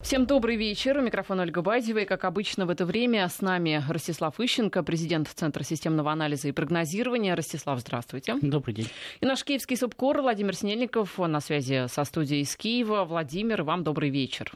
Всем добрый вечер. У микрофона Ольга Бадьева. И, как обычно, в это время с нами Ростислав Ищенко, президент Центра системного анализа и прогнозирования. Ростислав, здравствуйте. Добрый день. И наш киевский субкор Владимир Снельников на связи со студией из Киева. Владимир, вам добрый вечер.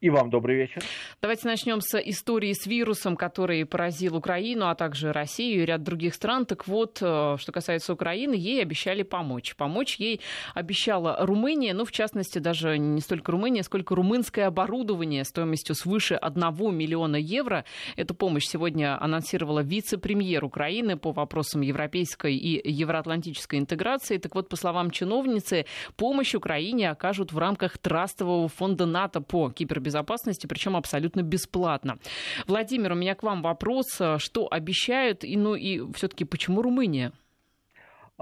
И вам добрый вечер. Давайте начнем с истории с вирусом, который поразил Украину, а также Россию и ряд других стран. Так вот, э, что касается Украины, ей обещали помочь. Помочь ей обещала Румыния, ну, в частности, даже не столько Румыния, сколько румынское оборудование стоимостью свыше 1 миллиона евро. Эту помощь сегодня анонсировала вице-премьер Украины по вопросам европейской и евроатлантической интеграции. Так вот, по словам чиновницы, помощь Украине окажут в рамках Трастового фонда НАТО по кибербезопасности безопасности, причем абсолютно бесплатно. Владимир, у меня к вам вопрос. Что обещают, и, ну и все-таки почему Румыния?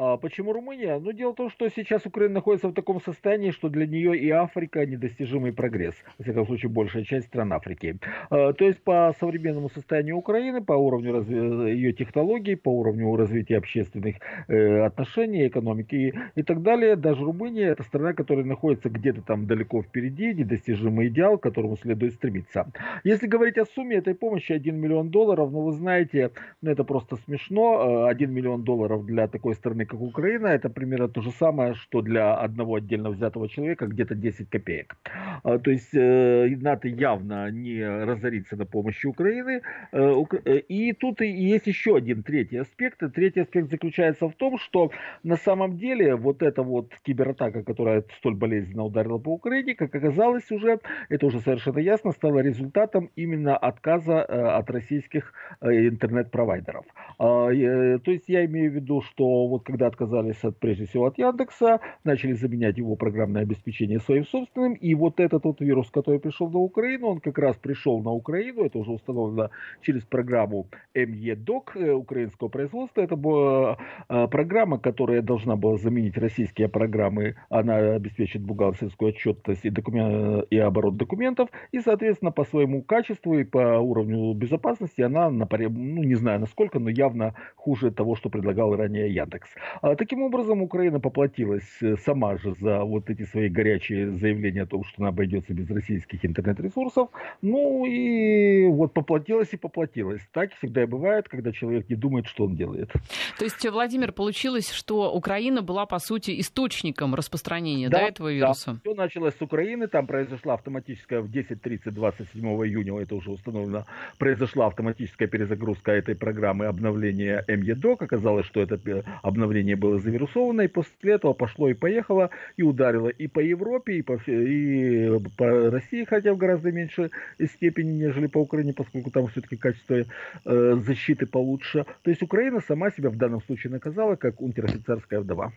А почему Румыния? Ну, дело в том, что сейчас Украина находится в таком состоянии, что для нее и Африка недостижимый прогресс. Во всяком случае, большая часть стран Африки. А, то есть, по современному состоянию Украины, по уровню разви... ее технологий, по уровню развития общественных э, отношений, экономики и, так далее, даже Румыния это страна, которая находится где-то там далеко впереди, недостижимый идеал, к которому следует стремиться. Если говорить о сумме этой помощи 1 миллион долларов, ну, вы знаете, ну, это просто смешно. 1 миллион долларов для такой страны, как Украина, это примерно то же самое, что для одного отдельно взятого человека где-то 10 копеек. А, то есть э, НАТО явно не разорится на помощи Украины. Э, э, и тут есть еще один третий аспект. Третий аспект заключается в том, что на самом деле вот эта вот кибератака, которая столь болезненно ударила по Украине, как оказалось уже, это уже совершенно ясно, стала результатом именно отказа от российских интернет-провайдеров. А, то есть я имею в виду, что вот когда когда отказались от, прежде всего от Яндекса, начали заменять его программное обеспечение своим собственным, и вот этот вот вирус, который пришел на Украину, он как раз пришел на Украину, это уже установлено через программу MEDOC э, украинского производства, это была э, программа, которая должна была заменить российские программы, она обеспечит бухгалтерскую отчетность и, документ, и оборот документов, и, соответственно, по своему качеству и по уровню безопасности она, ну, не знаю насколько, но явно хуже того, что предлагал ранее Яндекс. А, таким образом, Украина поплатилась э, сама же за вот эти свои горячие заявления о том, что она обойдется без российских интернет-ресурсов. Ну и вот поплатилась и поплатилась. Так всегда и бывает, когда человек не думает, что он делает. То есть, Владимир, получилось, что Украина была, по сути, источником распространения да, да, этого вируса? Да, все началось с Украины, там произошла автоматическая в 10.30 27 июня, это уже установлено, произошла автоматическая перезагрузка этой программы обновления МЕДОК. Оказалось, что это обновление обновление было завирусовано, и после этого пошло и поехало, и ударило и по Европе, и по, и по России, хотя в гораздо меньшей степени, нежели по Украине, поскольку там все-таки качество э, защиты получше. То есть Украина сама себя в данном случае наказала, как унтер-офицерская вдова.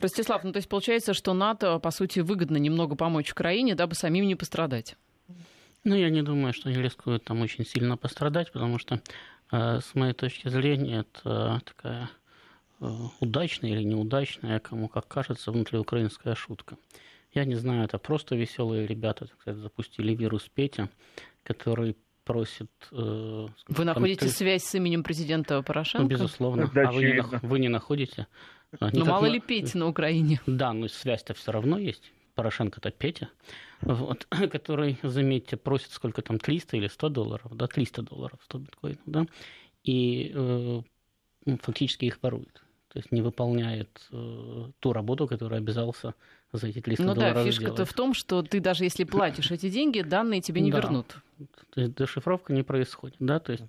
Ростислав, ну то есть получается, что НАТО, по сути, выгодно немного помочь Украине, дабы самим не пострадать? Ну, я не думаю, что они рискуют там очень сильно пострадать, потому что, э, с моей точки зрения, это такая Э, удачная или неудачная, кому как кажется, внутриукраинская шутка. Я не знаю, это просто веселые ребята, так сказать, запустили вирус Петя, который просит... Э, вы находите там, связь с именем президента Порошенко? Ну, безусловно. а вы не, вы не находите? Ну, мало ли Петя на Украине. Да, но связь-то все равно есть. Порошенко-то Петя, вот, который, заметьте, просит сколько там, 300 или 100 долларов, да, 300 долларов, 100 биткоинов, да, и э, фактически их ворует то есть не выполняет э, ту работу, которую обязался за эти 300 ну долларов Ну да, фишка-то в том, что ты даже если платишь эти деньги, данные тебе не да. вернут. То есть дешифровка не происходит, да, то есть,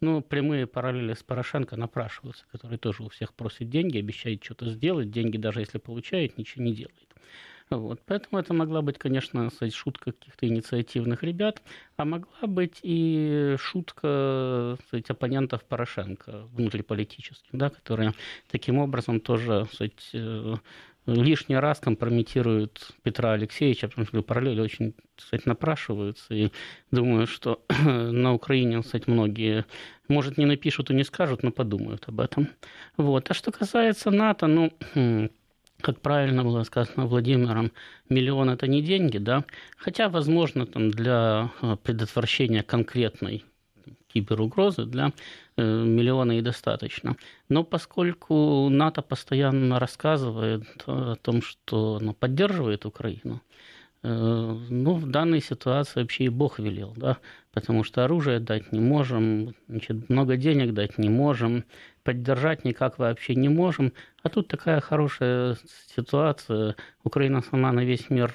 ну, прямые параллели с Порошенко напрашиваются, который тоже у всех просит деньги, обещает что-то сделать, деньги даже если получает, ничего не делает. Вот. Поэтому это могла быть, конечно, сказать, шутка каких-то инициативных ребят, а могла быть и шутка сказать, оппонентов Порошенко внутриполитических, да, которые таким образом тоже сказать, э, лишний раз компрометируют Петра Алексеевича, потому что параллели очень, кстати, напрашиваются. И думаю, что на Украине, кстати, многие, может, не напишут и не скажут, но подумают об этом. Вот. А что касается НАТО, ну, как правильно было сказано Владимиром, миллион это не деньги, да, хотя, возможно, там для э, предотвращения конкретной киберугрозы для э, миллиона и достаточно. Но поскольку НАТО постоянно рассказывает о том, что оно поддерживает Украину, ну, в данной ситуации вообще и Бог велел, да, потому что оружие дать не можем, значит, много денег дать не можем, поддержать никак вообще не можем. А тут такая хорошая ситуация. Украина сама на весь мир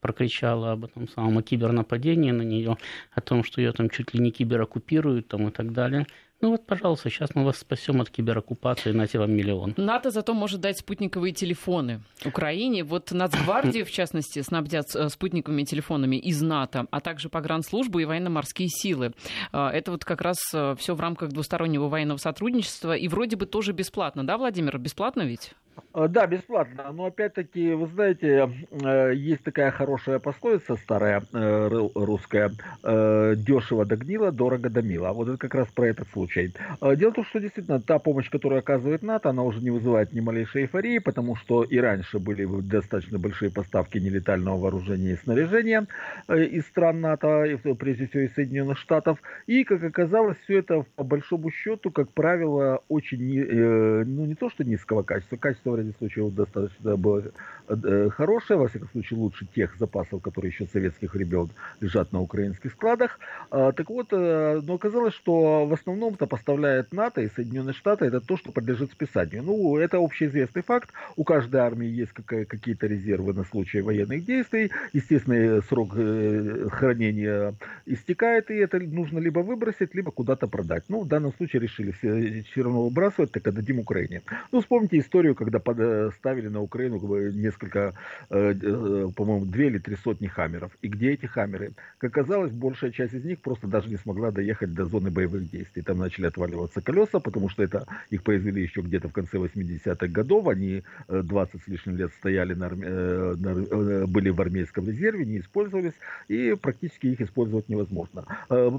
прокричала об этом самом о кибернападении на нее, о том, что ее там чуть ли не кибероккупируют там, и так далее. Ну вот, пожалуйста, сейчас мы вас спасем от кибероккупации, на вам миллион. НАТО зато может дать спутниковые телефоны Украине. Вот Нацгвардию, в частности, снабдят э, спутниковыми телефонами из НАТО, а также погранслужбу и военно-морские силы. Э, это вот как раз э, все в рамках двустороннего военного сотрудничества. И вроде бы тоже бесплатно, да, Владимир? Бесплатно ведь? А, да, бесплатно. Но опять-таки, вы знаете, э, есть такая хорошая пословица старая э, русская. Э, Дешево догнило, дорого домило. Вот это как раз про этот случай. Дело в том, что действительно та помощь, которую оказывает НАТО, она уже не вызывает ни малейшей эйфории, потому что и раньше были достаточно большие поставки нелетального вооружения и снаряжения из стран НАТО, прежде всего из Соединенных Штатов. И, как оказалось, все это по большому счету, как правило, очень, ну не то что низкого качества, качество в ряде случаев достаточно было э, хорошее, во всяком случае лучше тех запасов, которые еще советских времен лежат на украинских складах. А, так вот, э, но оказалось, что в основном это поставляет НАТО и Соединенные Штаты, это то, что подлежит списанию. Ну, это общеизвестный факт. У каждой армии есть какие-то резервы на случай военных действий. Естественно, срок э, хранения истекает, и это нужно либо выбросить, либо куда-то продать. Ну, в данном случае решили все, все равно выбрасывать, так отдадим Украине. Ну, вспомните историю, когда когда ставили на Украину несколько, э, э, по-моему, две или три сотни хаммеров. И где эти хаммеры? Как оказалось, большая часть из них просто даже не смогла доехать до зоны боевых действий. Там начали отваливаться колеса, потому что это их произвели еще где-то в конце 80-х годов. Они 20 э, с лишним лет стояли, на, на, были в армейском резерве, не использовались, и практически их использовать невозможно.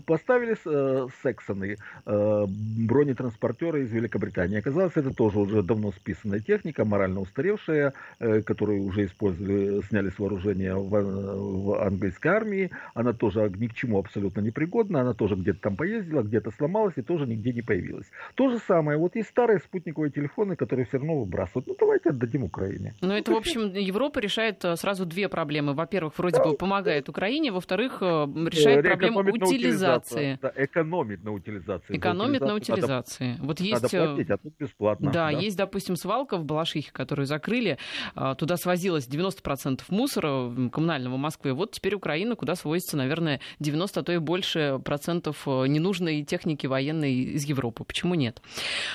Поставили сексоны, бронетранспортеры из Великобритании. Оказалось, это тоже уже давно списанная техника, техника, морально устаревшая, э, которую уже использовали, сняли с вооружения в, в английской армии. Она тоже ни к чему абсолютно не пригодна. Она тоже где-то там поездила, где-то сломалась и тоже нигде не появилась. То же самое. Вот есть старые спутниковые телефоны, которые все равно выбрасывают. Ну, давайте отдадим Украине. Но это, в общем, Европа решает э, сразу две проблемы. Во-первых, вроде бы помогает Украине. Во-вторых, э, решает проблему утилизации. Да, экономит на утилизации. Экономит на утилизации. Надо, вот есть... Надо платить, а тут бесплатно. Да, да, есть, допустим, свалка в Балашихе, которую закрыли, а, туда свозилось 90% мусора коммунального Москвы. Вот теперь Украина, куда свозится, наверное, 90, а то и больше процентов э, ненужной техники военной из Европы. Почему нет?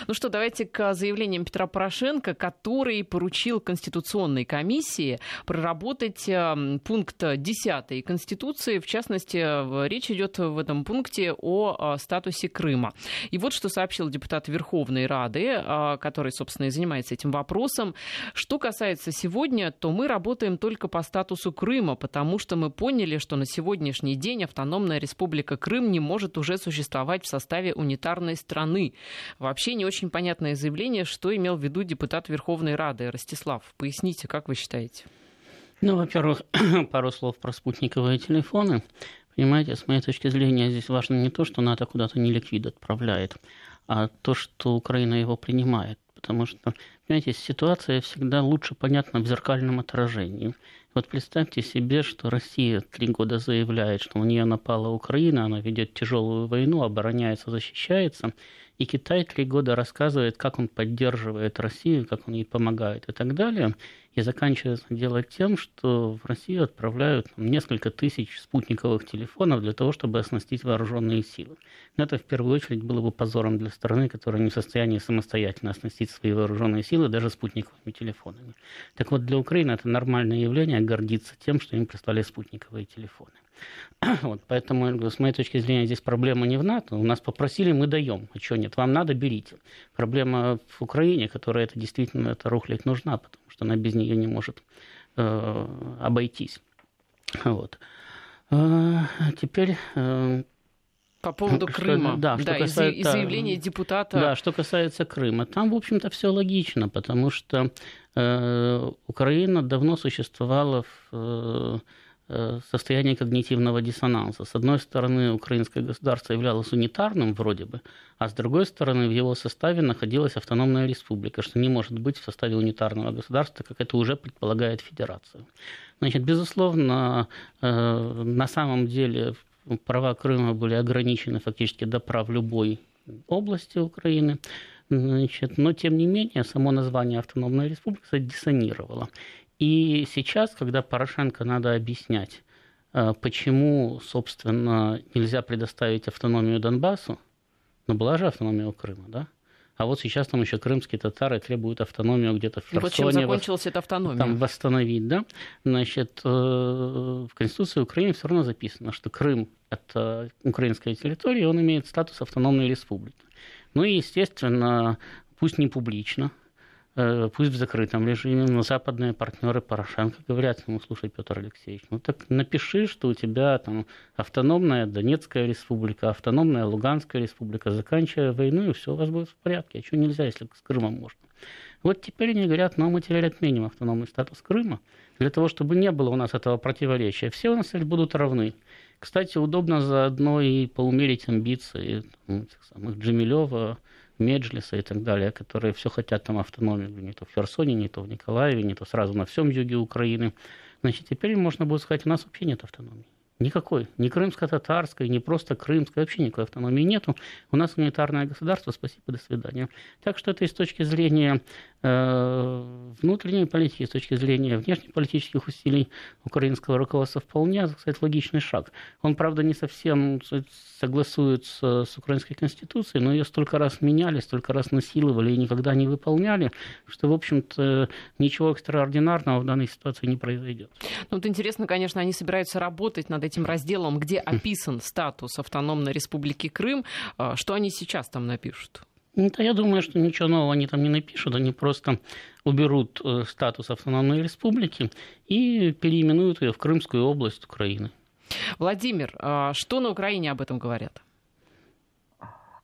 Ну что, давайте к заявлениям Петра Порошенко, который поручил Конституционной комиссии проработать э, пункт 10 Конституции. В частности, речь идет в этом пункте о статусе Крыма. И вот что сообщил депутат Верховной Рады, который, собственно, и занимается этим вопросом вопросам. Что касается сегодня, то мы работаем только по статусу Крыма, потому что мы поняли, что на сегодняшний день автономная республика Крым не может уже существовать в составе унитарной страны. Вообще не очень понятное заявление, что имел в виду депутат Верховной Рады Ростислав. Поясните, как вы считаете? Ну, во-первых, пару слов про спутниковые телефоны. Понимаете, с моей точки зрения, здесь важно не то, что НАТО куда-то не ликвид отправляет, а то, что Украина его принимает. Потому что Понимаете, ситуация всегда лучше понятна в зеркальном отражении. Вот представьте себе, что Россия три года заявляет, что у нее напала Украина, она ведет тяжелую войну, обороняется, защищается, и Китай три года рассказывает, как он поддерживает Россию, как он ей помогает и так далее. И заканчивается дело тем, что в Россию отправляют несколько тысяч спутниковых телефонов для того, чтобы оснастить вооруженные силы. Но это в первую очередь было бы позором для страны, которая не в состоянии самостоятельно оснастить свои вооруженные силы даже спутниковыми телефонами. Так вот, для Украины это нормальное явление гордиться тем, что им прислали спутниковые телефоны. Вот, поэтому, с моей точки зрения, здесь проблема не в НАТО. У нас попросили, мы даем. А что нет? Вам надо, берите. Проблема в Украине, которая это действительно, эта рухлядь нужна, потому что она без нее не может э, обойтись. Вот. А теперь э, по поводу Крыма. Да, что да касается, и заявления депутата. Да, что касается Крыма. Там, в общем-то, все логично, потому что э, Украина давно существовала в, э, Э, состояние когнитивного диссонанса. С одной стороны, украинское государство являлось унитарным вроде бы, а с другой стороны, в его составе находилась автономная республика, что не может быть в составе унитарного государства, как это уже предполагает федерация. Значит, безусловно, э, на самом деле права Крыма были ограничены фактически до прав любой области Украины. Значит, но, тем не менее, само название автономная республика диссонировало. И сейчас, когда Порошенко надо объяснять, э, почему, собственно, нельзя предоставить автономию Донбассу, но была же автономия у Крыма, да? А вот сейчас там еще крымские татары требуют автономию где-то в Херсоне. Вот чем закончилась эта автономия. Там восстановить, да? Значит, э, в Конституции Украины все равно записано, что Крым – это украинская территория, и он имеет статус автономной республики. Ну и, естественно, пусть не публично, пусть в закрытом режиме, но западные партнеры Порошенко говорят ему, слушай, Петр Алексеевич, ну так напиши, что у тебя там автономная Донецкая республика, автономная Луганская республика, заканчивая войну, и все у вас будет в порядке. А что нельзя, если с Крымом можно? Вот теперь они говорят, ну мы теперь отменим автономный статус Крыма, для того, чтобы не было у нас этого противоречия. Все у нас теперь будут равны. Кстати, удобно заодно и поумерить амбиции там, самых Джемилева, Меджлиса и так далее, которые все хотят там автономию, не то в Херсоне, не то в Николаеве, не то сразу на всем юге Украины. Значит, теперь можно будет сказать, у нас вообще нет автономии. Никакой. Ни крымско-татарской, ни просто крымской. Вообще никакой автономии нету. У нас унитарное государство. Спасибо, до свидания. Так что это и с точки зрения внутренней политики, с точки зрения внешнеполитических усилий украинского руководства вполне, кстати, логичный шаг. Он, правда, не совсем согласуется с украинской конституцией, но ее столько раз меняли, столько раз насиловали и никогда не выполняли, что, в общем-то, ничего экстраординарного в данной ситуации не произойдет. Ну, вот интересно, конечно, они собираются работать над этим разделом, где описан статус автономной республики Крым, а, что они сейчас там напишут? Ну, да, я думаю, что ничего нового они там не напишут, они просто уберут э, статус автономной республики и переименуют ее в Крымскую область Украины. Владимир, а, что на Украине об этом говорят?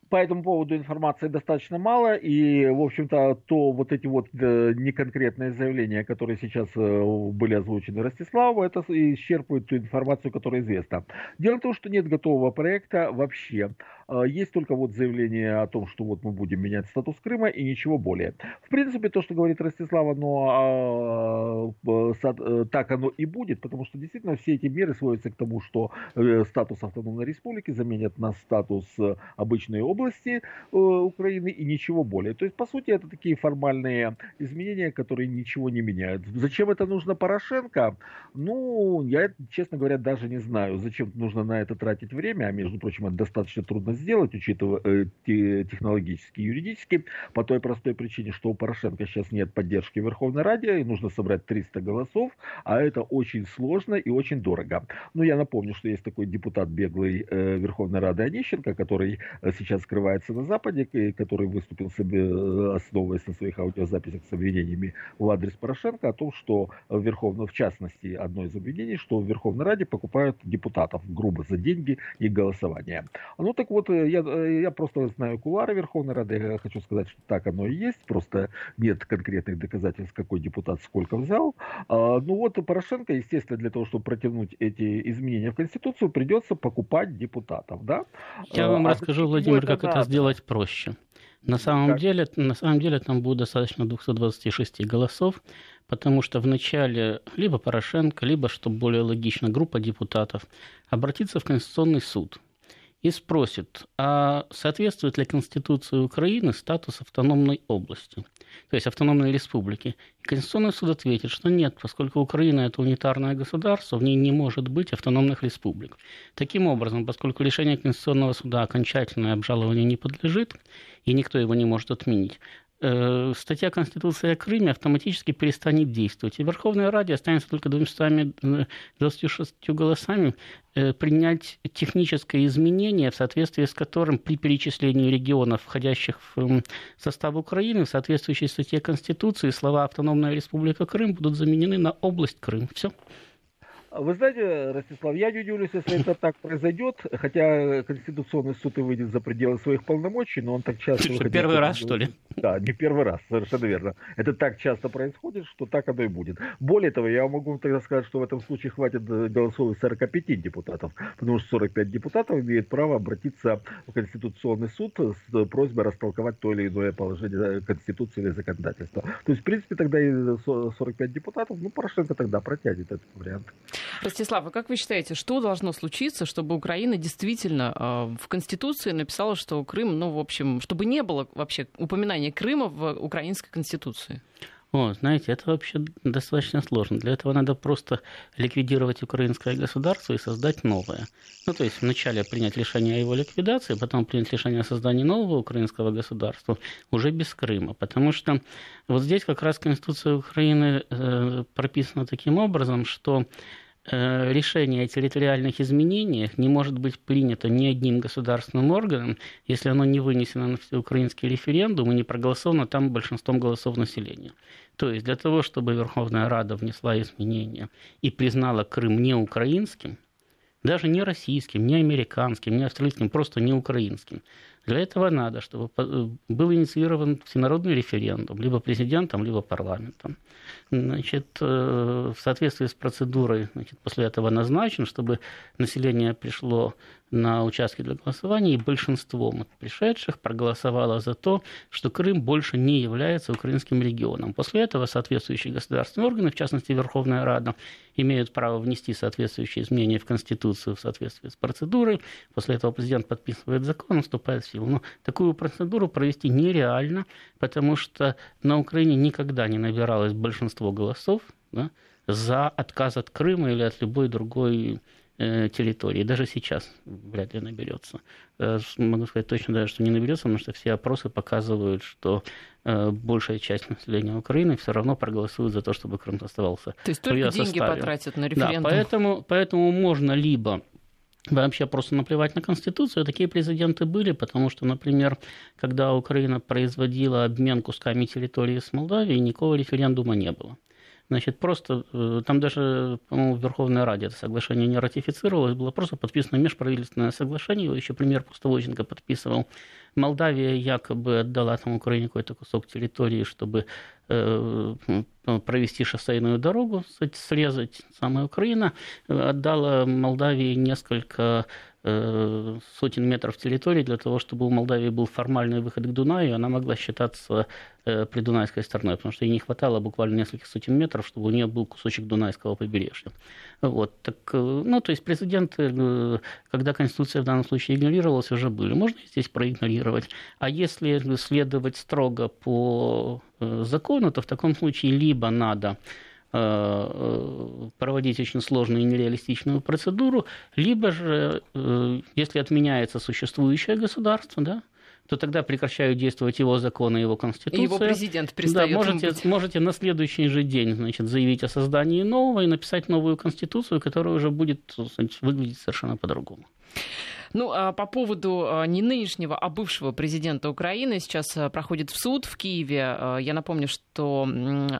по этому поводу информации достаточно мало, и, в общем-то, то вот эти вот э, неконкретные заявления, которые сейчас э, были озвучены Ростиславу, это исчерпывает ту информацию, которая известна. Дело в том, что нет готового проекта вообще. А, есть только вот заявление о том, что вот мы будем менять статус Крыма и ничего более. В принципе, то, что говорит Ростислава, но а, э, так оно и будет, потому что действительно все эти меры сводятся к тому, что э, статус автономной республики заменят на статус э, обычной области Украины и ничего более. То есть, по сути, это такие формальные изменения, которые ничего не меняют. Зачем это нужно Порошенко? Ну, я, честно говоря, даже не знаю, зачем нужно на это тратить время, а между прочим, это достаточно трудно сделать, учитывая э, технологически и юридически, по той простой причине, что у Порошенко сейчас нет поддержки Верховной Раде, и нужно собрать 300 голосов, а это очень сложно и очень дорого. Ну, я напомню, что есть такой депутат беглый э, Верховной Рады Онищенко, который э, сейчас скрывается на Западе, и который выступил, себе, э, основываясь на своих аудиозаписях с обвинениями в адрес Порошенко, о том, что в Верховной, в частности, одно из обвинений, что в Верховной Раде покупают депутатов грубо за деньги и голосование. Ну, так вот, Э, я, э, я просто знаю кулары Верховной Рады, я хочу сказать, что так оно и есть, просто нет конкретных доказательств, какой депутат сколько взял. А, ну вот Порошенко, естественно, для того, чтобы протянуть эти изменения в Конституцию, придется покупать депутатов, да? Я вам а расскажу, Владимир, как это, это сделать проще. На самом, деле, на самом деле там будет достаточно 226 голосов, потому что вначале либо Порошенко, либо, что более логично, группа депутатов обратится в Конституционный суд – и спросит, а соответствует ли Конституции Украины статус автономной области, то есть автономной республики. И Конституционный суд ответит, что нет, поскольку Украина это унитарное государство, в ней не может быть автономных республик. Таким образом, поскольку решение Конституционного суда окончательное обжалование не подлежит, и никто его не может отменить, статья Конституции о Крыме автоматически перестанет действовать. И Верховная Раде останется только 226 э, голосами э, принять техническое изменение, в соответствии с которым при перечислении регионов, входящих в состав Украины, в соответствующей статье Конституции, слова «Автономная Республика Крым» будут заменены на «Область Крым». Все. Вы знаете, Ростислав, я не удивлюсь, если это так произойдет, хотя Конституционный суд и выйдет за пределы своих полномочий, но он так часто... Что, первый раз, что ли? Да, не первый раз, совершенно верно. Это так часто происходит, что так оно и будет. Более того, я могу тогда сказать, что в этом случае хватит голосов 45 депутатов, потому что 45 депутатов имеют право обратиться в Конституционный суд с просьбой растолковать то или иное положение Конституции или законодательства. То есть, в принципе, тогда и 45 депутатов, ну, Порошенко тогда протянет этот вариант. Ростислав, а как вы считаете, что должно случиться, чтобы Украина действительно э, в Конституции написала, что Крым, ну, в общем, чтобы не было вообще упоминания Крыма в украинской Конституции? О, знаете, это вообще достаточно сложно. Для этого надо просто ликвидировать украинское государство и создать новое. Ну, то есть вначале принять решение о его ликвидации, потом принять решение о создании нового украинского государства уже без Крыма. Потому что вот здесь как раз Конституция Украины э, прописана таким образом, что решение о территориальных изменениях не может быть принято ни одним государственным органом, если оно не вынесено на всеукраинский референдум и не проголосовано там большинством голосов населения. То есть для того, чтобы Верховная Рада внесла изменения и признала Крым не украинским, даже не российским, не американским, не австралийским, просто не украинским. Для этого надо, чтобы э, был инициирован всенародный референдум, либо президентом, либо парламентом. Значит, э, в соответствии с процедурой значит, после этого назначен, чтобы население пришло на участки для голосования, и большинством пришедших проголосовало за то, что Крым больше не является украинским регионом. После этого соответствующие государственные органы, в частности Верховная Рада, имеют право внести соответствующие изменения в Конституцию в соответствии с процедурой. После этого президент подписывает закон, вступает в силу. Но такую процедуру провести нереально, потому что на Украине никогда не набиралось большинство голосов да, за отказ от Крыма или от любой другой территории. Даже сейчас вряд ли наберется. Э, могу сказать точно даже, что не наберется, потому что все опросы показывают, что э, большая часть населения Украины все равно проголосует за то, чтобы Крым оставался. То есть только деньги составе. потратят на референдум. Да, поэтому, поэтому можно либо вообще просто наплевать на Конституцию. Такие президенты были, потому что, например, когда Украина производила обмен кусками территории с Молдавией, никакого референдума не было. Значит, просто э, там даже, по-моему, в Верховной Раде это соглашение не ратифицировалось, было просто подписано межправительственное соглашение, его еще премьер Пустовоченко подписывал. Молдавия якобы отдала там Украине какой-то кусок территории, чтобы э, провести шоссейную дорогу, срезать. Самая Украина отдала Молдавии несколько Э, сотен метров территории для того, чтобы у Молдавии был формальный выход к Дунаю, и она могла считаться э, придунайской стороной, потому что ей не хватало буквально нескольких сотен метров, чтобы у нее был кусочек Дунайского побережья. Вот, так, э, ну, то есть президенты, когда Конституция в данном случае игнорировалась, уже были. Можно здесь проигнорировать. А если следовать строго по закону, то в таком случае либо надо Э, проводить очень сложную и нереалистичную процедуру, либо же, э, если отменяется существующее государство, да, то тогда прекращают действовать его законы, его конституция. И его президент перестает да, можете, быть. можете на следующий же день значит, заявить о создании нового и написать новую конституцию, которая уже будет значит, выглядеть совершенно по-другому. Ну, а по поводу а, не нынешнего, а бывшего президента Украины сейчас а, проходит в суд в Киеве. Я напомню, что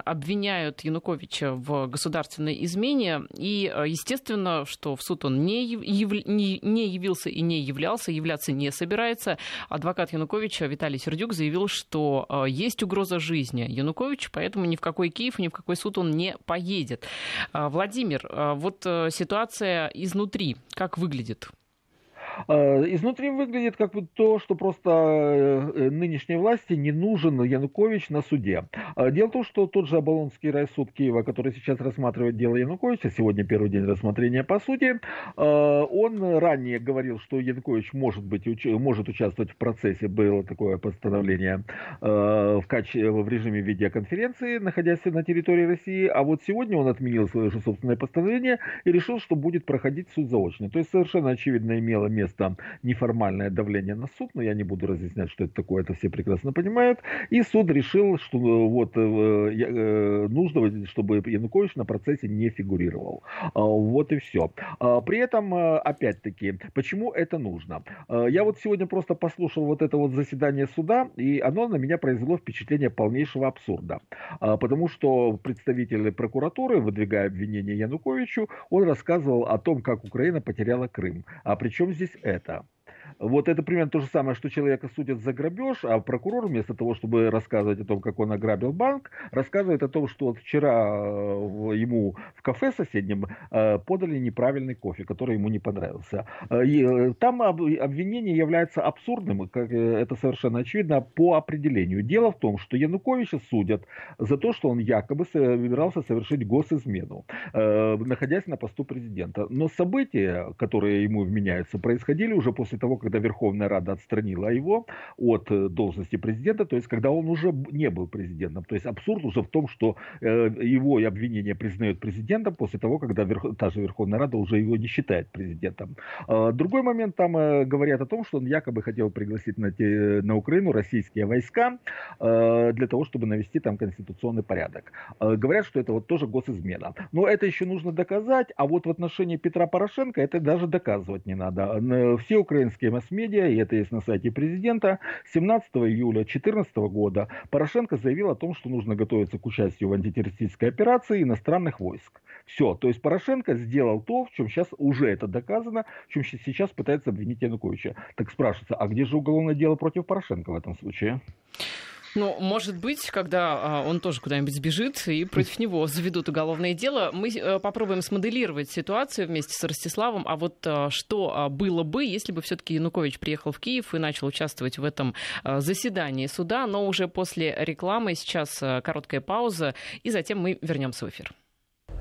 обвиняют Януковича в государственной измене. И, естественно, что в суд он не, яв... не явился и не являлся, являться не собирается. Адвокат Януковича Виталий Сердюк заявил, что есть угроза жизни Януковича, поэтому ни в какой Киев, ни в какой суд он не поедет. Владимир, вот э, ситуация изнутри, как выглядит? А, изнутри выглядит как бы то, что просто э, нынешней власти не нужен Янукович на суде. Дело в том, что тот же Оболонский райсуд Киева, который сейчас рассматривает дело Януковича, сегодня первый день рассмотрения по сути, он ранее говорил, что Янукович может, быть, может участвовать в процессе, было такое постановление в, качестве, в режиме видеоконференции, находясь на территории России, а вот сегодня он отменил свое же собственное постановление и решил, что будет проходить суд заочно. То есть совершенно очевидно имело место место неформальное давление на суд, но я не буду разъяснять, что это такое, это все прекрасно понимают. И суд решил, что вот нужно, чтобы Янукович на процессе не фигурировал. Вот и все. При этом, опять-таки, почему это нужно? Я вот сегодня просто послушал вот это вот заседание суда, и оно на меня произвело впечатление полнейшего абсурда. Потому что представитель прокуратуры, выдвигая обвинение Януковичу, он рассказывал о том, как Украина потеряла Крым. А при чем здесь это? Вот это примерно то же самое, что человека судят за грабеж, а прокурор вместо того, чтобы рассказывать о том, как он ограбил банк, рассказывает о том, что вот вчера э, ему в кафе соседнем э, подали неправильный кофе, который ему не понравился. Э, и там обвинение является абсурдным, как это совершенно очевидно, по определению. Дело в том, что Януковича судят за то, что он якобы собирался совершить госизмену, находясь на посту президента. Но события, которые ему вменяются, происходили уже после того, когда Верховная Рада отстранила его от э, должности президента, то есть когда он уже не был президентом. То есть абсурд уже в том, что э, его обвинение признают президентом после того, когда та же Верховная Рада уже его не считает президентом. А, другой момент, там э, говорят о том, что он якобы хотел пригласить на, на Украину российские войска для того, чтобы навести там конституционный порядок. Говорят, что это вот тоже госизмена. Но это еще нужно доказать, а вот в отношении Петра Порошенко это даже доказывать не надо. Все украинские масс-медиа, и это есть на сайте президента, 17 июля 2014 года Порошенко заявил о том, что нужно готовиться к участию в антитеррористической операции иностранных войск. Все, то есть Порошенко сделал то, в чем сейчас уже это доказано, в чем сейчас пытается обвинить Януковича. Так спрашивается, а где же уголовное дело против Порошенко в этом случае? Ну, может быть, когда а, он тоже куда-нибудь сбежит и против него заведут уголовное дело, мы э, попробуем смоделировать ситуацию вместе с Ростиславом. А вот а, что а, было бы, если бы все-таки Янукович приехал в Киев и начал участвовать в этом заседании суда, но уже после рекламы сейчас короткая пауза, и затем мы вернемся в эфир.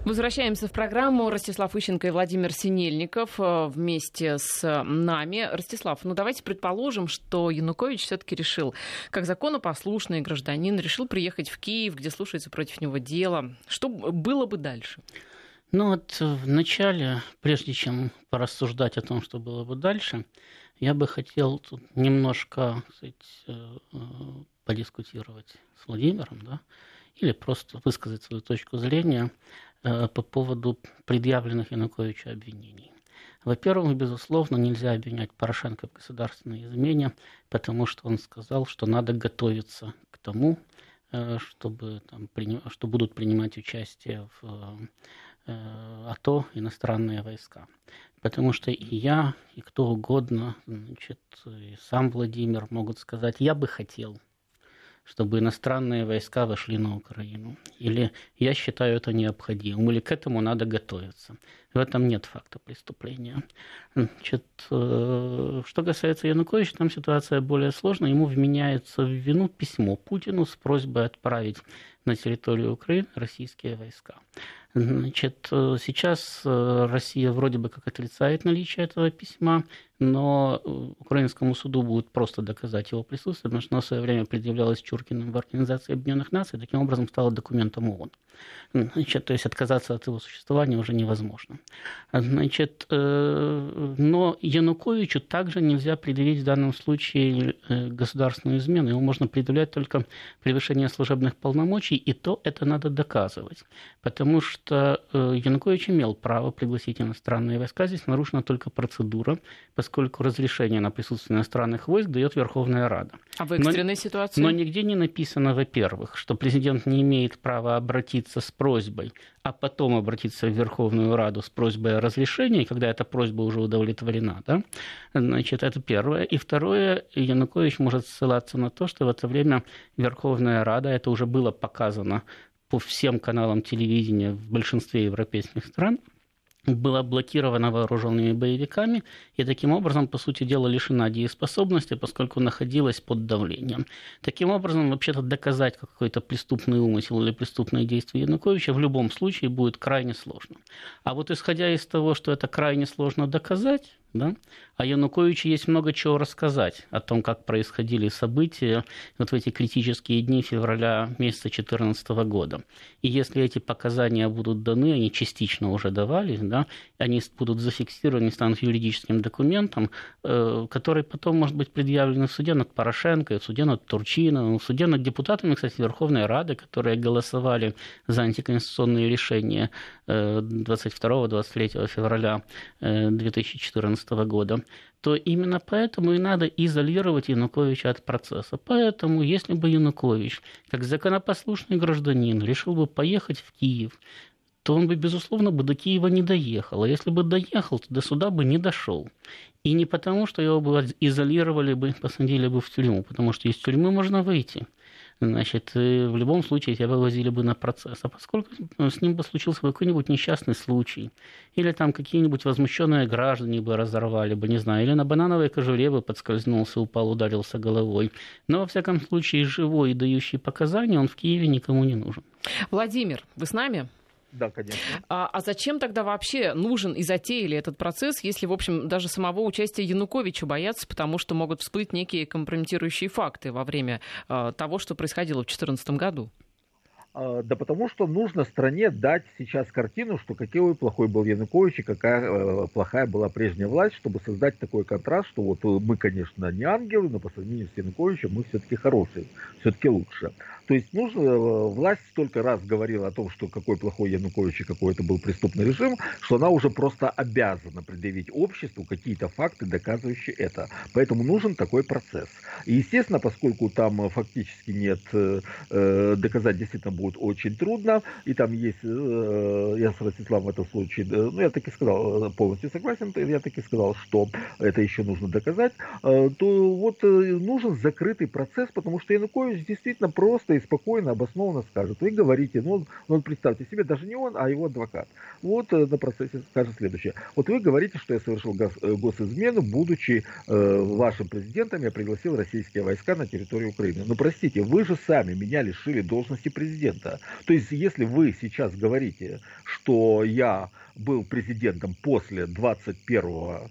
Возвращаемся в программу. Ростислав Ищенко и Владимир Синельников э, вместе с нами. Ростислав, ну давайте предположим, что Янукович все-таки решил, как законопослушный гражданин, решил приехать в Киев, где слушается против него дело. Что было бы дальше? Ну вот в начале, прежде чем порассуждать о том, что было бы дальше, я бы хотел тут немножко сказать, э, э, подискутировать с Владимиром, да, или просто высказать свою точку зрения Э, по поводу предъявленных Януковичу обвинений. Во-первых, безусловно, нельзя обвинять Порошенко в государственной измене, потому что он сказал, что надо готовиться к тому, э, чтобы, там, что будут принимать участие в э, АТО иностранные войска. Потому что и я, и кто угодно, значит, и сам Владимир могут сказать, я бы хотел, чтобы иностранные войска вошли на Украину. Или я считаю это необходимым, или к этому надо готовиться. В этом нет факта преступления. Значит, э, что касается Януковича, там ситуация более сложная. Ему вменяется в вину письмо Путину с просьбой отправить на территорию Украины российские войска. Значит, э, сейчас э, Россия вроде бы как отрицает наличие этого письма, но э, украинскому суду будет просто доказать его присутствие, потому что оно в свое время предъявлялось Чуркиным в Организации Объединенных Наций, таким образом стало документом ООН. Значит, то есть отказаться от его существования уже невозможно. Значит, но Януковичу также нельзя предъявить в данном случае государственную измену. Его можно предъявлять только превышение служебных полномочий, и то это надо доказывать. Потому что э, Янукович имел право пригласить иностранные войска. Здесь нарушена только процедура, поскольку разрешение на присутствие иностранных войск дает Верховная Рада. А в экстренной но, ситуации? Но нигде не написано, во-первых, что президент не имеет права обратиться с просьбой, а потом обратиться в Верховную Раду с просьбой о разрешении, когда эта просьба уже удовлетворена. Да? Значит, это первое. И второе, Янукович может ссылаться на то, что в это время Верховная Рада, это уже было показано по всем каналам телевидения в большинстве европейских стран была блокирована вооруженными боевиками и таким образом, по сути дела, лишена дееспособности, поскольку находилась под давлением. Таким образом, вообще-то доказать какой-то преступный умысел или преступное действие Януковича в любом случае будет крайне сложно. А вот исходя из того, что это крайне сложно доказать, Да? О Януковиче есть много чего рассказать о том, как происходили события вот в эти критические дни февраля месяца 2014 года. И если эти показания будут даны, они частично уже давались, да, они будут зафиксированы, станут юридическим документом, э, который потом может быть предъявлен в суде над Порошенко, в суде над Турчиновым, в суде над депутатами, кстати, Верховной Рады, которые голосовали за антиконституционные решения 22-23 э, февраля 2014 э, года то именно поэтому и надо изолировать Януковича от процесса. Поэтому, если бы Янукович, как законопослушный гражданин, решил бы поехать в Киев, то он бы, безусловно, бы до Киева не доехал. А если бы доехал, то до суда бы не дошел. И не потому, что его бы изолировали бы, посадили бы в тюрьму, потому что из тюрьмы можно выйти значит, в любом случае тебя вывозили бы на процесс. А поскольку с ним бы случился какой-нибудь несчастный случай, или там какие-нибудь возмущенные граждане бы разорвали бы, не знаю, или на банановой кожуре бы подскользнулся, упал, ударился головой. Но, во всяком случае, живой и дающий показания, он в Киеве никому не нужен. Владимир, вы с нами? Да, конечно. А, а зачем тогда вообще нужен и затеяли этот процесс, если, в общем, даже самого участия Януковича боятся, потому что могут всплыть некие компрометирующие факты во время а, того, что происходило в 2014 году? А, да потому что нужно стране дать сейчас картину, что какой плохой был Янукович и какая э, плохая была прежняя власть, чтобы создать такой контраст, что вот мы, конечно, не ангелы, но по сравнению с Януковичем мы все-таки хорошие, все-таки лучше. То есть нужно, э, власть столько раз говорила о том, что какой плохой Янукович и какой это был преступный режим, что она уже просто обязана предъявить обществу какие-то факты, доказывающие это. Поэтому нужен такой процесс. И, естественно, поскольку там э, фактически нет, э, доказать действительно будет очень трудно, и там есть, я с Ростиславом в этом случае, ну, я таки сказал, полностью согласен, я таки сказал, что это еще нужно доказать, то вот нужен закрытый процесс, потому что Янукович действительно просто и спокойно, обоснованно скажет. Вы говорите, ну, ну представьте себе, даже не он, а его адвокат. Вот э, на процессе скажет следующее. Вот вы говорите, что я совершил э, госизмену, будучи э, вашим президентом, я пригласил российские войска на территорию Украины. Но простите, вы же сами меня лишили должности президента. То есть, если вы сейчас говорите, что я был президентом после 21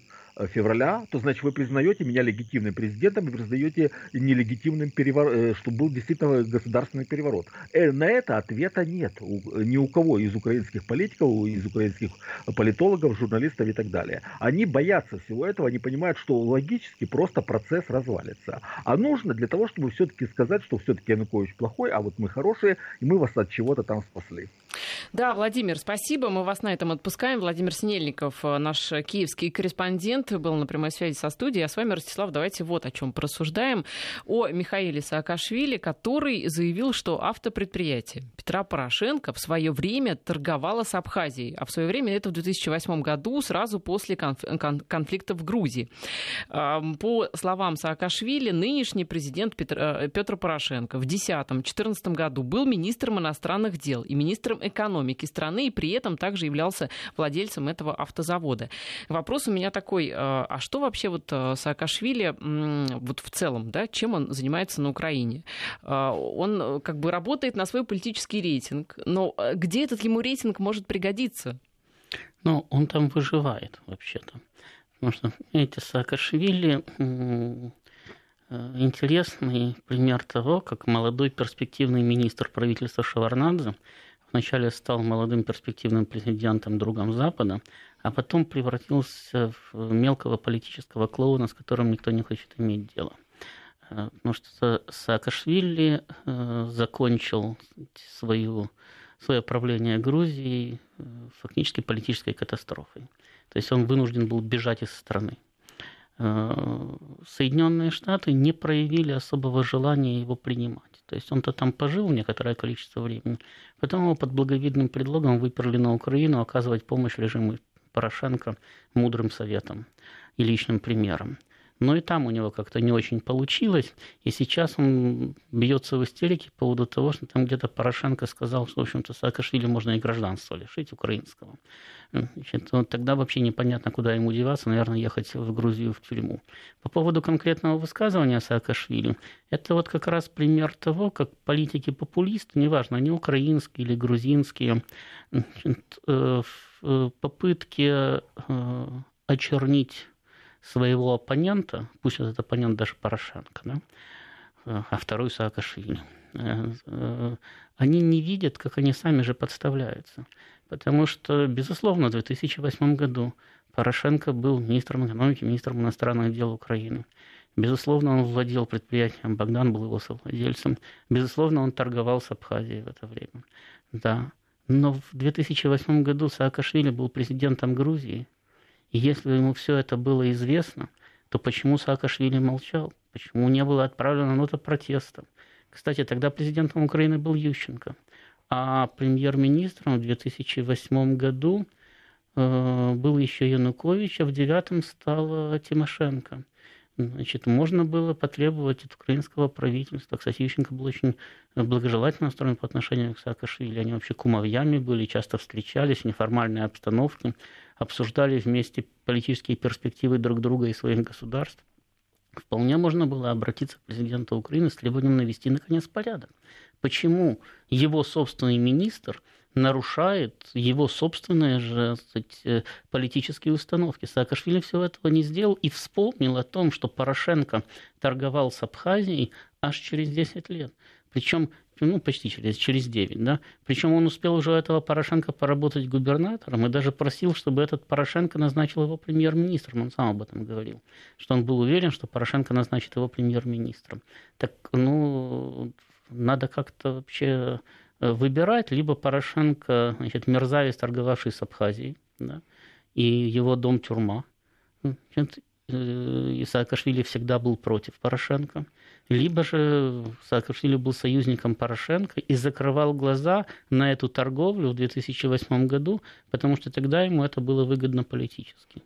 февраля, то значит вы признаете меня легитимным президентом и признаете нелегитимным переворот, э, что был действительно государственный переворот. Э, на это ответа нет ни у кого из украинских политиков, из украинских политологов, журналистов и так далее. Они боятся всего этого, они понимают, что логически просто процесс развалится. А нужно для того, чтобы все-таки сказать, что все-таки Янукович плохой, а вот мы хорошие, и мы вас от чего-то там спасли. Да, Владимир, спасибо. Мы вас на этом отпускаем. Владимир Снельников, э, наш киевский корреспондент, был на прямой связи со студией. А с вами, Ростислав, давайте вот о чем порассуждаем. О Михаиле Саакашвили, который заявил, что автопредприятие Петра Порошенко в свое время торговало с Абхазией. А в свое время это в 2008 году, сразу после конфликта в Грузии. По словам Саакашвили, нынешний президент Петр, э, Петр Порошенко в 2010-2014 году был министром иностранных дел и министром экономики страны, и при этом также являлся владельцем этого автозавода. Вопрос у меня такой, а что вообще вот э, Саакашвили вот в целом, да, чем он занимается на Украине? Э, он как бы работает на свой политический рейтинг, но где этот ему рейтинг может пригодиться? Ну, он там выживает вообще-то. Потому что, эти Саакашвили интересный пример того, как молодой перспективный министр правительства Шеварнадзе вначале стал молодым перспективным президентом, другом Запада, а потом превратился в мелкого политического клоуна, с которым никто не хочет иметь дело. Э, потому что Саакашвили э, закончил свою, свое правление Грузией э, фактически политической катастрофой. То есть он вынужден был бежать из страны. Соединенные Штаты не проявили особого желания его принимать. То есть он-то там пожил некоторое количество времени, потом его под благовидным предлогом выперли на Украину оказывать помощь режиму Порошенко мудрым советом и личным примером. Но и там у него как-то не очень получилось. И сейчас он бьется в истерике по поводу того, что там где-то Порошенко сказал, что, в общем-то, Саакашвили можно и гражданство лишить украинского. Значит, вот тогда вообще непонятно, куда ему деваться, наверное, ехать в Грузию в тюрьму. По поводу конкретного высказывания Саакашвили, это вот как раз пример того, как политики-популисты, неважно, они украинские или грузинские, значит, э, в попытке э, очернить своего оппонента, пусть этот оппонент даже Порошенко, да, а второй Саакашвили, они не видят, как они сами же подставляются. Потому что, безусловно, в 2008 году Порошенко был министром экономики, министром иностранных дел Украины. Безусловно, он владел предприятием, Богдан был его совладельцем. Безусловно, он торговал с Абхазией в это время. Да. Но в 2008 году Саакашвили был президентом Грузии. И если ему все это было известно, то почему Саакашвили молчал? Почему не было отправлено нота протеста? Кстати, тогда президентом Украины был Ющенко. А премьер-министром в 2008 году э, был еще Янукович, а в девятом стала Тимошенко. Значит, можно было потребовать от украинского правительства. Кстати, Ющенко был очень благожелательно настроен по отношению к Саакашвили. Они вообще кумовьями были, часто встречались в неформальной обстановке, обсуждали вместе политические перспективы друг друга и своих государств. Вполне можно было обратиться к президенту Украины с требованием навести, наконец, порядок. Почему его собственный министр нарушает его собственные же сказать, э, политические установки. Саакашвили всего этого не сделал и вспомнил о том, что Порошенко торговал с Абхазией аж через 10 лет. Причем ну, почти через, через 9, да. Причем он успел уже у этого Порошенко поработать губернатором и даже просил, чтобы этот Порошенко назначил его премьер-министром. Он сам об этом говорил, что он был уверен, что Порошенко назначит его премьер-министром. Так, ну, надо как-то вообще э, выбирать, либо Порошенко, значит, мерзавец, торговавший с Абхазией, да, и его дом-тюрьма. Значит, э, Саакашвили всегда был против Порошенко либо же Саакашвили был союзником Порошенко и закрывал глаза на эту торговлю в 2008 году, потому что тогда ему это было выгодно политически.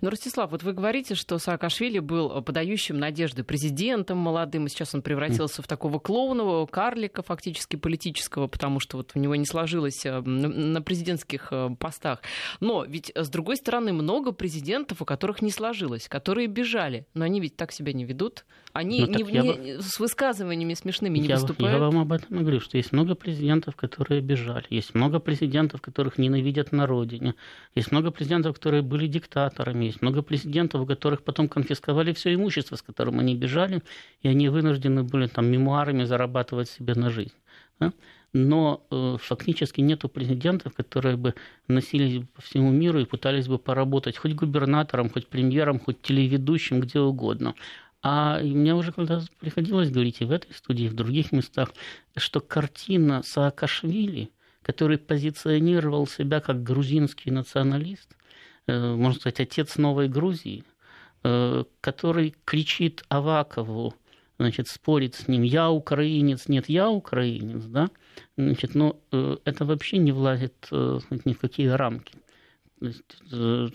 Ну, Ростислав, вот вы говорите, что Саакашвили был подающим надежды президентом молодым, и сейчас он превратился в такого клоунового карлика фактически политического, потому что вот у него не сложилось э, на президентских э, постах. Но ведь, с другой стороны, много президентов, у которых не сложилось, которые бежали, но они ведь так себя не ведут. Они ну, не, не, с высказываниями смешными не я, выступают. Я вам об этом говорю, что есть много президентов, которые бежали. Есть много президентов, которых ненавидят на родине. Есть много президентов, которые были диктаторами. Есть много президентов, у которых потом конфисковали все имущество, с которым они бежали, и они вынуждены были там мемуарами зарабатывать себе на жизнь. Да? но э, фактически нету президентов, которые бы носились по всему миру и пытались бы поработать хоть губернатором, хоть премьером, хоть телеведущим, где угодно. А мне уже когда приходилось говорить и в этой студии, и в других местах, что картина Саакашвили, который позиционировал себя как грузинский националист, можно сказать, отец новой Грузии, э, который кричит Авакову, значит, спорит с ним, я украинец, нет, я украинец, да, значит, но э, это вообще не влазит ни в какие рамки. Э,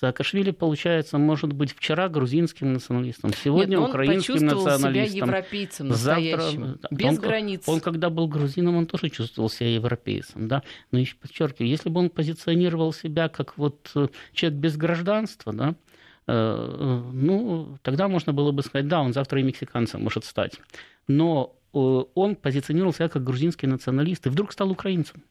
Саакашвили, получается, может быть вчера грузинским националистом, сегодня Нет, украинским он националистом. себя европейцем настоящим, завтра, без он, границ. Он, когда был грузином, он тоже чувствовал себя европейцем. Да? Но еще подчеркиваю, если бы он позиционировал себя как вот э, человек без гражданства, да, э, ну, тогда можно было бы сказать, да, он завтра и мексиканцем может стать. Но он позиционировал себя как грузинский националист и вдруг стал украинцем.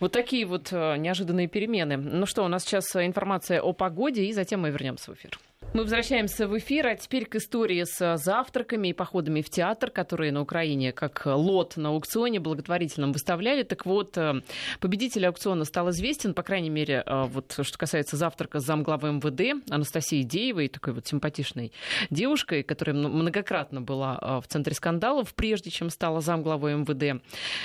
Вот такие вот э, неожиданные перемены. Ну что, у нас сейчас информация о погоде, и затем мы вернемся в эфир. Мы возвращаемся в эфир, а теперь к истории с завтраками и походами в театр, которые на Украине как лот на аукционе благотворительном выставляли. Так вот, э, победитель аукциона стал известен, по крайней мере, э, вот что касается завтрака с замглавы МВД Анастасией Деевой, такой вот симпатичной девушкой, которая многократно была э, в центре скандалов, прежде чем стала замглавой МВД.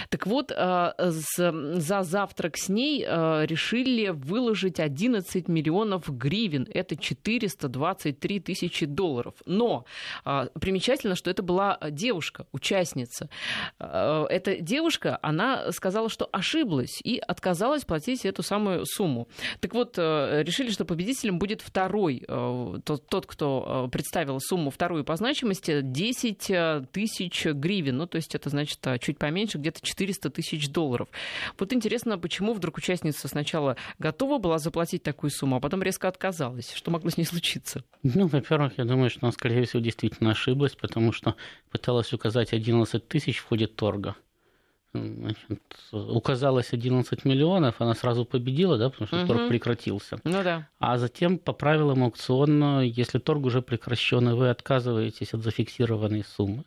Так вот, за завтрак с ней решили выложить 11 миллионов гривен. Это 420 23 тысячи долларов. Но а, примечательно, что это была девушка, участница. А, эта девушка, она сказала, что ошиблась и отказалась платить эту самую сумму. Так вот, а, решили, что победителем будет второй, а, тот, тот, кто а, представил сумму вторую по значимости, 10 а, тысяч гривен. Ну, то есть это значит чуть поменьше, где-то 400 тысяч долларов. Вот интересно, почему вдруг участница сначала готова была заплатить такую сумму, а потом резко отказалась. Что могло с ней случиться? Ну, во-первых, я думаю, что она, скорее всего, действительно ошиблась, потому что пыталась указать 11 тысяч в ходе торга. значит, указалось 11 миллионов, она сразу победила, да, потому что угу. торг прекратился. Ну да. А затем по правилам аукциона, если торг уже прекращен, и вы отказываетесь от зафиксированной суммы,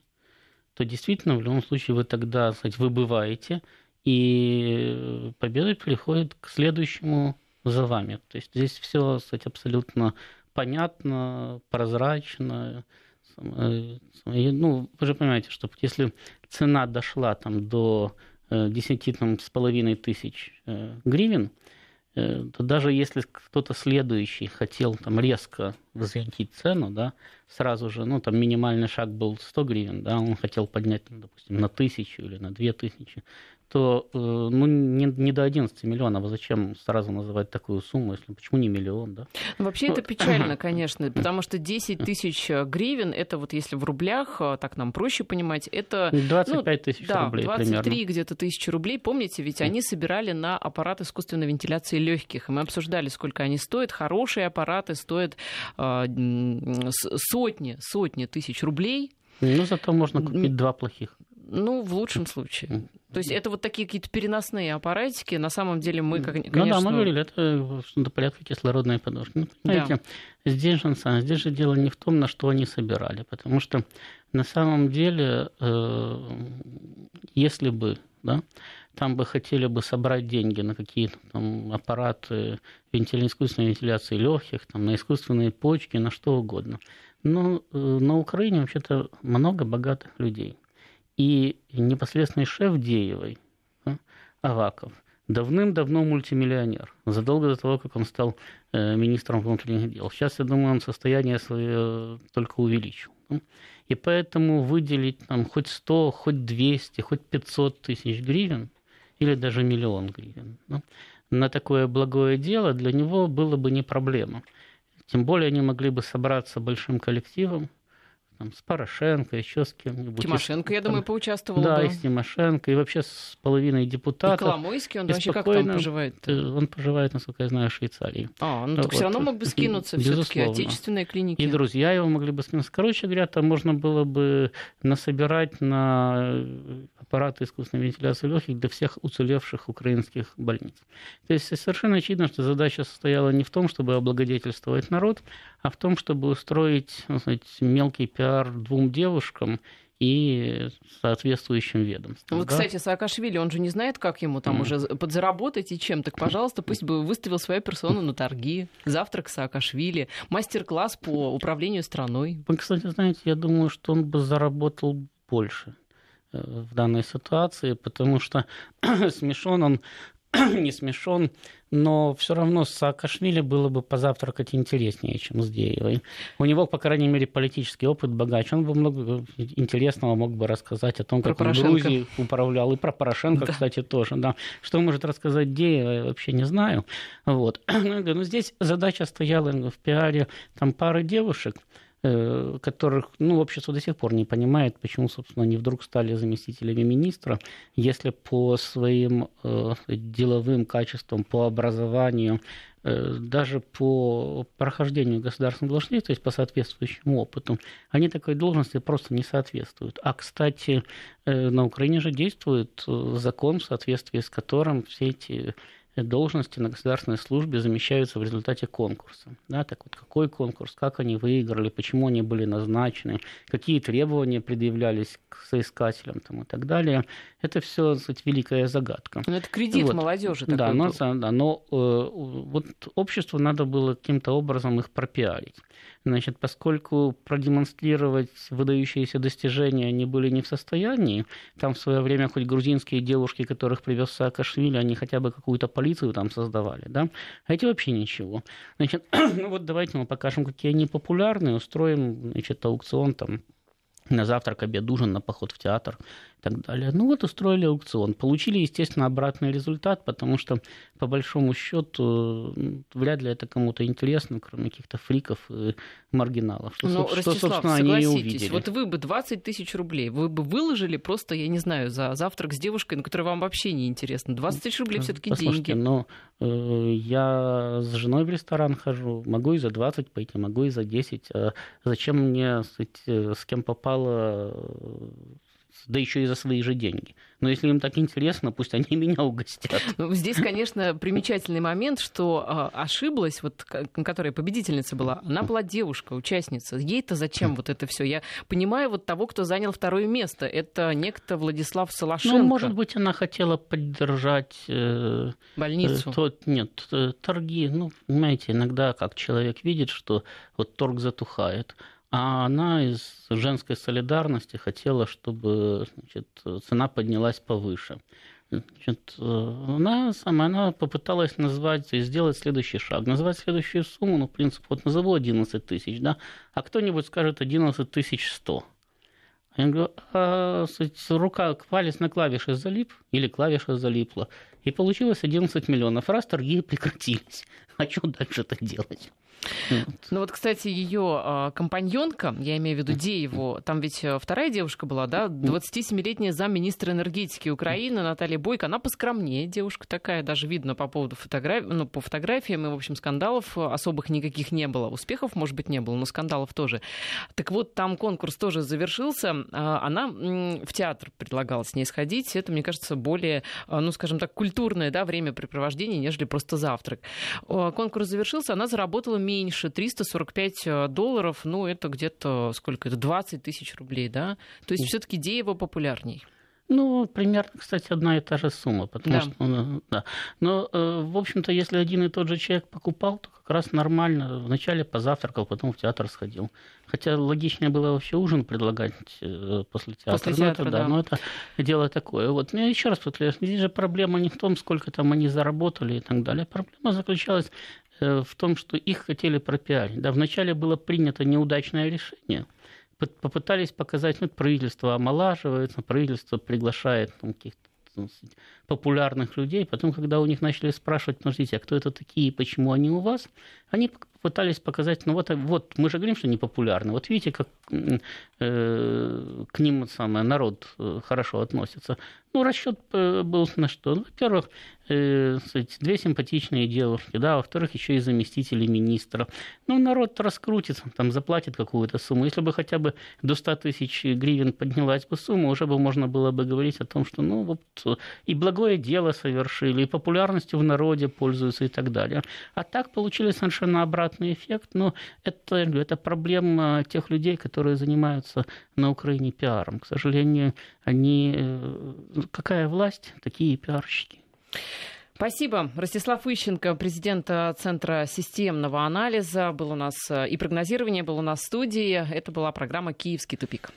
то действительно в любом случае вы тогда, кстати, выбываете, и победа приходит к следующему за вами. То есть здесь все, кстати, абсолютно понятно, прозрачно. Ну, вы же понимаете, что если цена дошла там до 10 э, там, с половиной тысяч э, гривен, э, то даже если кто-то следующий хотел там резко взвинтить цену, да, сразу же, ну, там минимальный шаг был 100 гривен, да, он хотел поднять, допустим, на тысячу или на две тысячи, то э, ну, не, не до 11 миллионов. А зачем сразу называть такую сумму, если почему не миллион, да? Ну, вообще ну, это печально, конечно, потому что 10 тысяч э, гривен, это вот если в рублях, э, так нам проще понимать, это... 25 ну, тысяч да, рублей 23 примерно. где-то тысячи рублей. Помните, ведь они собирали на аппарат искусственной вентиляции легких, и мы обсуждали, сколько они стоят. Хорошие аппараты стоят э, сотни, сотни тысяч рублей. Ну, зато можно купить два плохих. Ну, в лучшем случае. То есть это вот такие какие-то переносные аппаратики. На самом деле мы, конечно... Ну да, мы говорили, это что-то порядка кислородной подушки. Ну, понимаете, да. здесь же, здесь же дело не в том, на что они собирали. Потому что на самом деле, э, если бы, да, там бы хотели бы собрать деньги на какие-то там аппараты вентиля... искусственной вентиляции легких, там, на искусственные почки, на что угодно. Но э, на Украине вообще-то много богатых людей. И непосредственный шеф Деевой, да, Аваков, давным-давно мультимиллионер, задолго до того, как он стал э, министром внутренних дел. Сейчас, я думаю, он состояние свое только увеличил. Да? И поэтому выделить там, хоть 100, хоть 200, хоть 500 тысяч гривен или даже миллион гривен да, на такое благое дело для него было бы не проблема. Тем более они могли бы собраться большим коллективом, там, с Порошенко, еще с кем-нибудь. Тимошенко, я думаю, поучаствовал. Да, бы. и с Тимошенко, и вообще с половиной депутатов. И Коломойский, он и вообще как там поживает? -то? Он поживает, насколько я знаю, в Швейцарии. А, ну так вот. все равно мог бы скинуться все-таки отечественные клиники. И друзья его могли бы скинуться. Короче говоря, там можно было бы насобирать на аппараты искусственной вентиляции легких для всех уцелевших украинских больниц. То есть совершенно очевидно, что задача состояла не в том, чтобы облагодетельствовать народ, а в том, чтобы устроить ну, знаете, мелкий пиар двум девушкам и соответствующим ведомствам. Вот, да? кстати, Саакашвили, он же не знает, как ему там mm. уже подзаработать и чем. Так, пожалуйста, пусть бы выставил свою персону на торги. Завтрак Саакашвили, мастер-класс по управлению страной. Вы, кстати, знаете, я думаю, что он бы заработал больше э, в данной ситуации, потому что смешон он не смешон, но все равно с Саакашвили было бы позавтракать интереснее, чем с Деевой. У него, по крайней мере, политический опыт богаче. Он бы много интересного мог бы рассказать о том, про как Порошенко. он Грузией управлял. И про Порошенко, да. кстати, тоже. Да. Что может рассказать Деева, я вообще не знаю. Вот. Но здесь задача стояла в пиаре там пары девушек, Э, которых ну, общество до сих пор не понимает, почему, собственно, они вдруг стали заместителями министра, если по своим э, деловым качествам, по образованию, э, даже по прохождению государственной должности, то есть по соответствующему опыту, они такой должности просто не соответствуют. А, кстати, э, на Украине же действует э, закон, в соответствии с которым все эти должности на государственной службе замещаются в результате конкурса. Да, так вот, какой конкурс, как они выиграли, почему они были назначены, какие требования предъявлялись к соискателям там, и так далее. Это все, кстати, великая загадка. Но ну, это кредит вот. молодежи. Да, но, да, но э, вот обществу надо было каким-то образом их пропиарить. Значит, поскольку продемонстрировать выдающиеся достижения они были не в состоянии, там в свое время хоть грузинские девушки, которых привез Саакашвили, они хотя бы какую-то полицию там создавали, да, а эти вообще ничего. Значит, ну вот давайте мы покажем, какие они популярны, устроим, значит, аукцион там на завтрак, обед, ужин, на поход в театр так далее. Ну вот устроили аукцион. Получили, естественно, обратный результат, потому что, по большому счету, вряд ли это кому-то интересно, кроме каких-то фриков и маргиналов. Что, Но, ну, что собственно, они и увидели. Вот вы бы 20 тысяч рублей, вы бы выложили просто, я не знаю, за завтрак с девушкой, на которой вам вообще не интересно. 20 тысяч рублей все таки деньги. но э, я с женой в ресторан хожу, могу и за 20 пойти, могу и за 10. А зачем мне сказать, э, с кем попало да еще и за свои же деньги. Но если им так интересно, пусть они меня угостят. Ну, здесь, конечно, примечательный момент, что э, ошиблась, вот, которая победительница была, она была девушка, участница. Ей-то зачем вот это все? Я понимаю вот того, кто занял второе место. Это некто Владислав Солошенко. Ну, может быть, она хотела поддержать... Э, Больницу? Э, тот, нет, э, торги. Ну, понимаете, иногда как человек видит, что вот торг затухает, а она из женской солидарности хотела, чтобы значит, цена поднялась повыше. Значит, она сама она попыталась назвать и сделать следующий шаг. Назвать следующую сумму, ну, в принципе, вот назову 11 тысяч, да, а кто-нибудь скажет 11 тысяч 100. Я говорю, а, рука, палец на клавише залип или клавиша залипла. И получилось 11 миллионов. Раз торги прекратились. А что дальше-то делать? Ну вот, кстати, ее а, компаньонка, я имею в виду Дееву, там ведь э, вторая девушка была, да, 27-летняя замминистра энергетики Украины Наталья Бойко, она поскромнее девушка такая, даже видно по поводу фотографий, ну, по фотографиям, и, в общем, скандалов особых никаких не было. Успехов, может быть, не было, но скандалов тоже. Так вот, там конкурс тоже завершился, а, она в театр предлагала с ней сходить, это, мне кажется, более, а, ну, скажем так, культурное, да, времяпрепровождение, нежели просто завтрак. Конкурс завершился, она заработала меньше, 345 э, долларов, ну, это где-то, сколько это, 20 тысяч рублей, да? То есть все таки Деева популярней. Ну, примерно, кстати, одна и та же сумма, потому да. что, ну, да. Но, э, в общем-то, если один и тот же человек покупал, то как раз нормально. Вначале позавтракал, потом в театр сходил. Хотя логичнее было вообще ужин предлагать э, после театра. После театра, ну, это, да. Но это дело такое. Вот. Ну, еще раз повторяю, здесь же проблема не в том, сколько там они заработали и так далее. Проблема заключалась в том, что их хотели пропиарить. Да, вначале было принято неудачное решение. Попытались показать, ну, правительство омолаживается, правительство приглашает там, каких-то популярных людей. Потом, когда у них начали спрашивать, подождите, а кто это такие, почему они у вас, они попытались показать, ну вот, вот мы же говорим, что они популярны. Вот видите, как э, к ним самое, народ э, хорошо относится. Ну, расчет э, был на что? Ну, во-первых, э, две симпатичные девушки, да, во-вторых, еще и заместители министра. Ну, народ раскрутится, там заплатит какую-то сумму. Если бы хотя бы до 100 тысяч гривен поднялась бы сумма, уже бы можно было бы говорить о том, что, ну, вот и благое дело совершили, и популярностью в народе пользуются и так далее. А так получили совершенно обратный эффект. Но это, это проблема тех людей, которые занимаются на Украине пиаром. К сожалению, они... Э, какая власть, такие пиарщики. Спасибо. Ростислав Ищенко, президент Центра системного анализа, был у нас и прогнозирование, был у нас в студии. Это была программа «Киевский тупик».